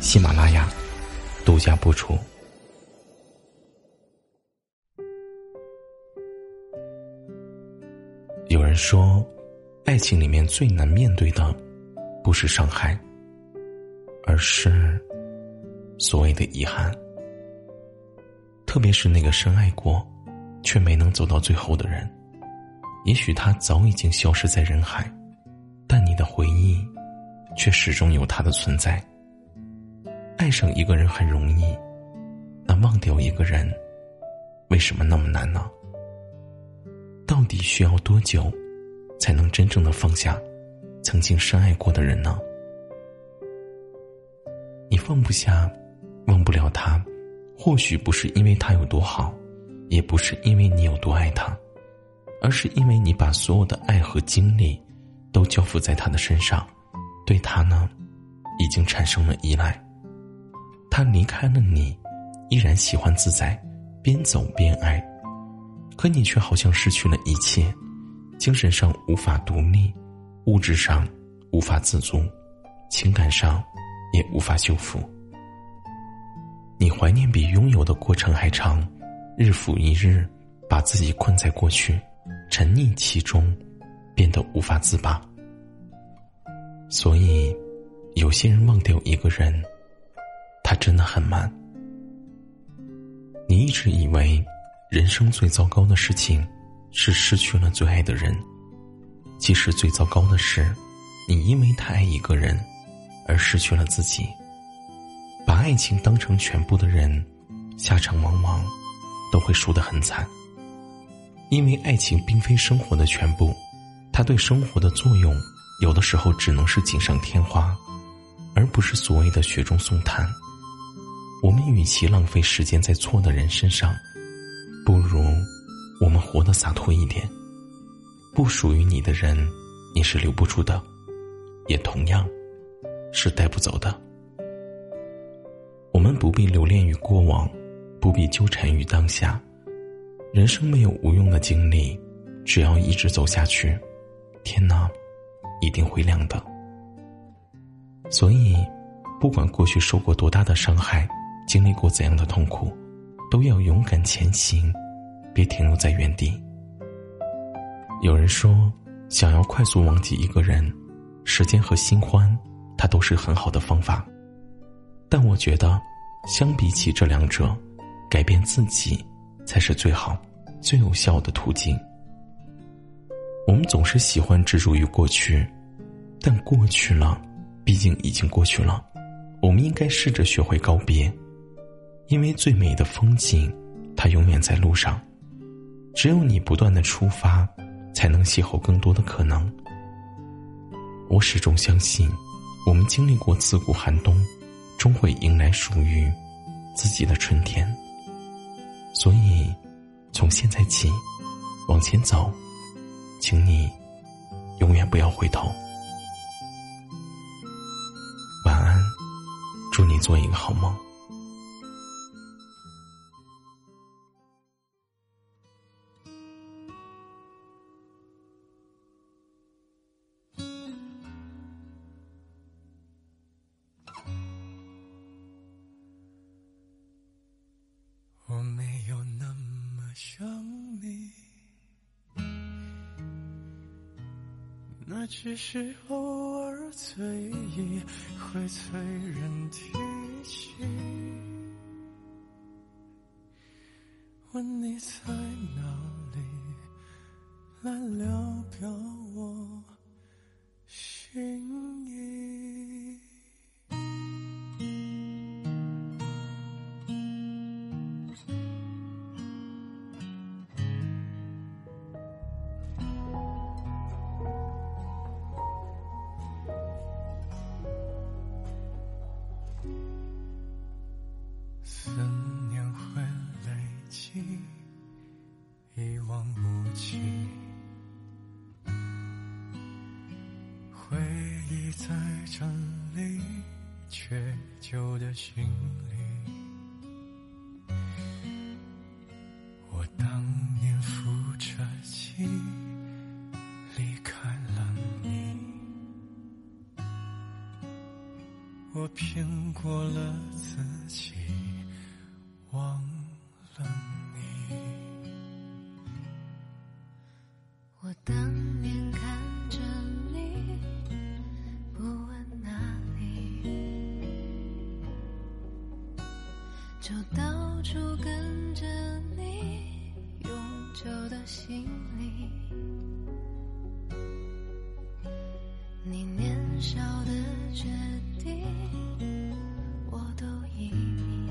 喜马拉雅独家播出。有人说，爱情里面最难面对的，不是伤害，而是所谓的遗憾。特别是那个深爱过，却没能走到最后的人，也许他早已经消失在人海，但你的回忆，却始终有他的存在。爱上一个人很容易，那忘掉一个人，为什么那么难呢？到底需要多久，才能真正的放下曾经深爱过的人呢？你放不下，忘不了他，或许不是因为他有多好，也不是因为你有多爱他，而是因为你把所有的爱和精力都交付在他的身上，对他呢，已经产生了依赖。他离开了你，依然喜欢自在，边走边爱。可你却好像失去了一切，精神上无法独立，物质上无法自足，情感上也无法修复。你怀念比拥有的过程还长，日复一日，把自己困在过去，沉溺其中，变得无法自拔。所以，有些人忘掉一个人，他真的很慢。你一直以为。人生最糟糕的事情，是失去了最爱的人。其实最糟糕的是，你因为太爱一个人，而失去了自己。把爱情当成全部的人，下场往往都会输得很惨。因为爱情并非生活的全部，它对生活的作用，有的时候只能是锦上添花，而不是所谓的雪中送炭。我们与其浪费时间在错的人身上。不如，我们活得洒脱一点。不属于你的人，你是留不住的，也同样，是带不走的。我们不必留恋于过往，不必纠缠于当下。人生没有无用的经历，只要一直走下去，天呐，一定会亮的。所以，不管过去受过多大的伤害，经历过怎样的痛苦。都要勇敢前行，别停留在原地。有人说，想要快速忘记一个人，时间和新欢，它都是很好的方法。但我觉得，相比起这两者，改变自己才是最好、最有效的途径。我们总是喜欢执着于过去，但过去了，毕竟已经过去了。我们应该试着学会告别。因为最美的风景，它永远在路上。只有你不断的出发，才能邂逅更多的可能。我始终相信，我们经历过自古寒冬，终会迎来属于自己的春天。所以，从现在起，往前走，请你永远不要回头。晚安，祝你做一个好梦。想你。那只是偶尔醉意会催人提起，问你在哪里，来聊表。忆在这里缺旧的行李，我当年扶着记离开了你，我骗过了自己，忘了你。我当我的行李。你年少的决定，我都依你。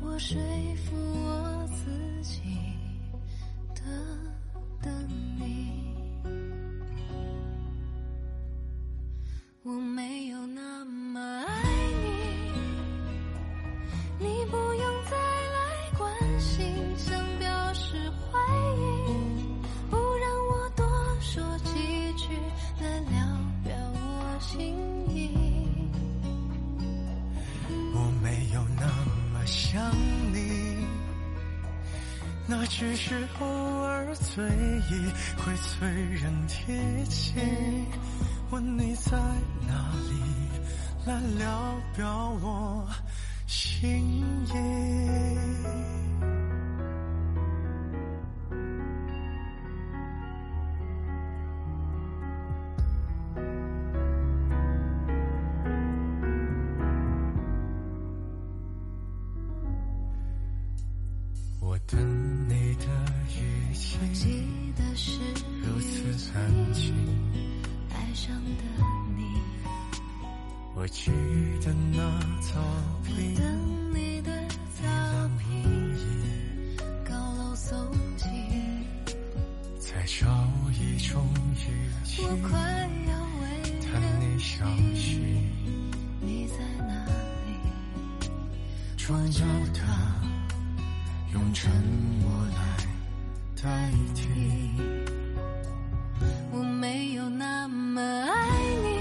我睡那只是偶尔醉意会催人贴近。问你在哪里，来聊表我心意。我等你语气记得是如此安静，爱上的你，我记得那草坪，等你的草坪，高楼耸起，在找一种语气，我快要为谈你消息，你在哪里？重要的用沉默来代替。我没有那么爱你，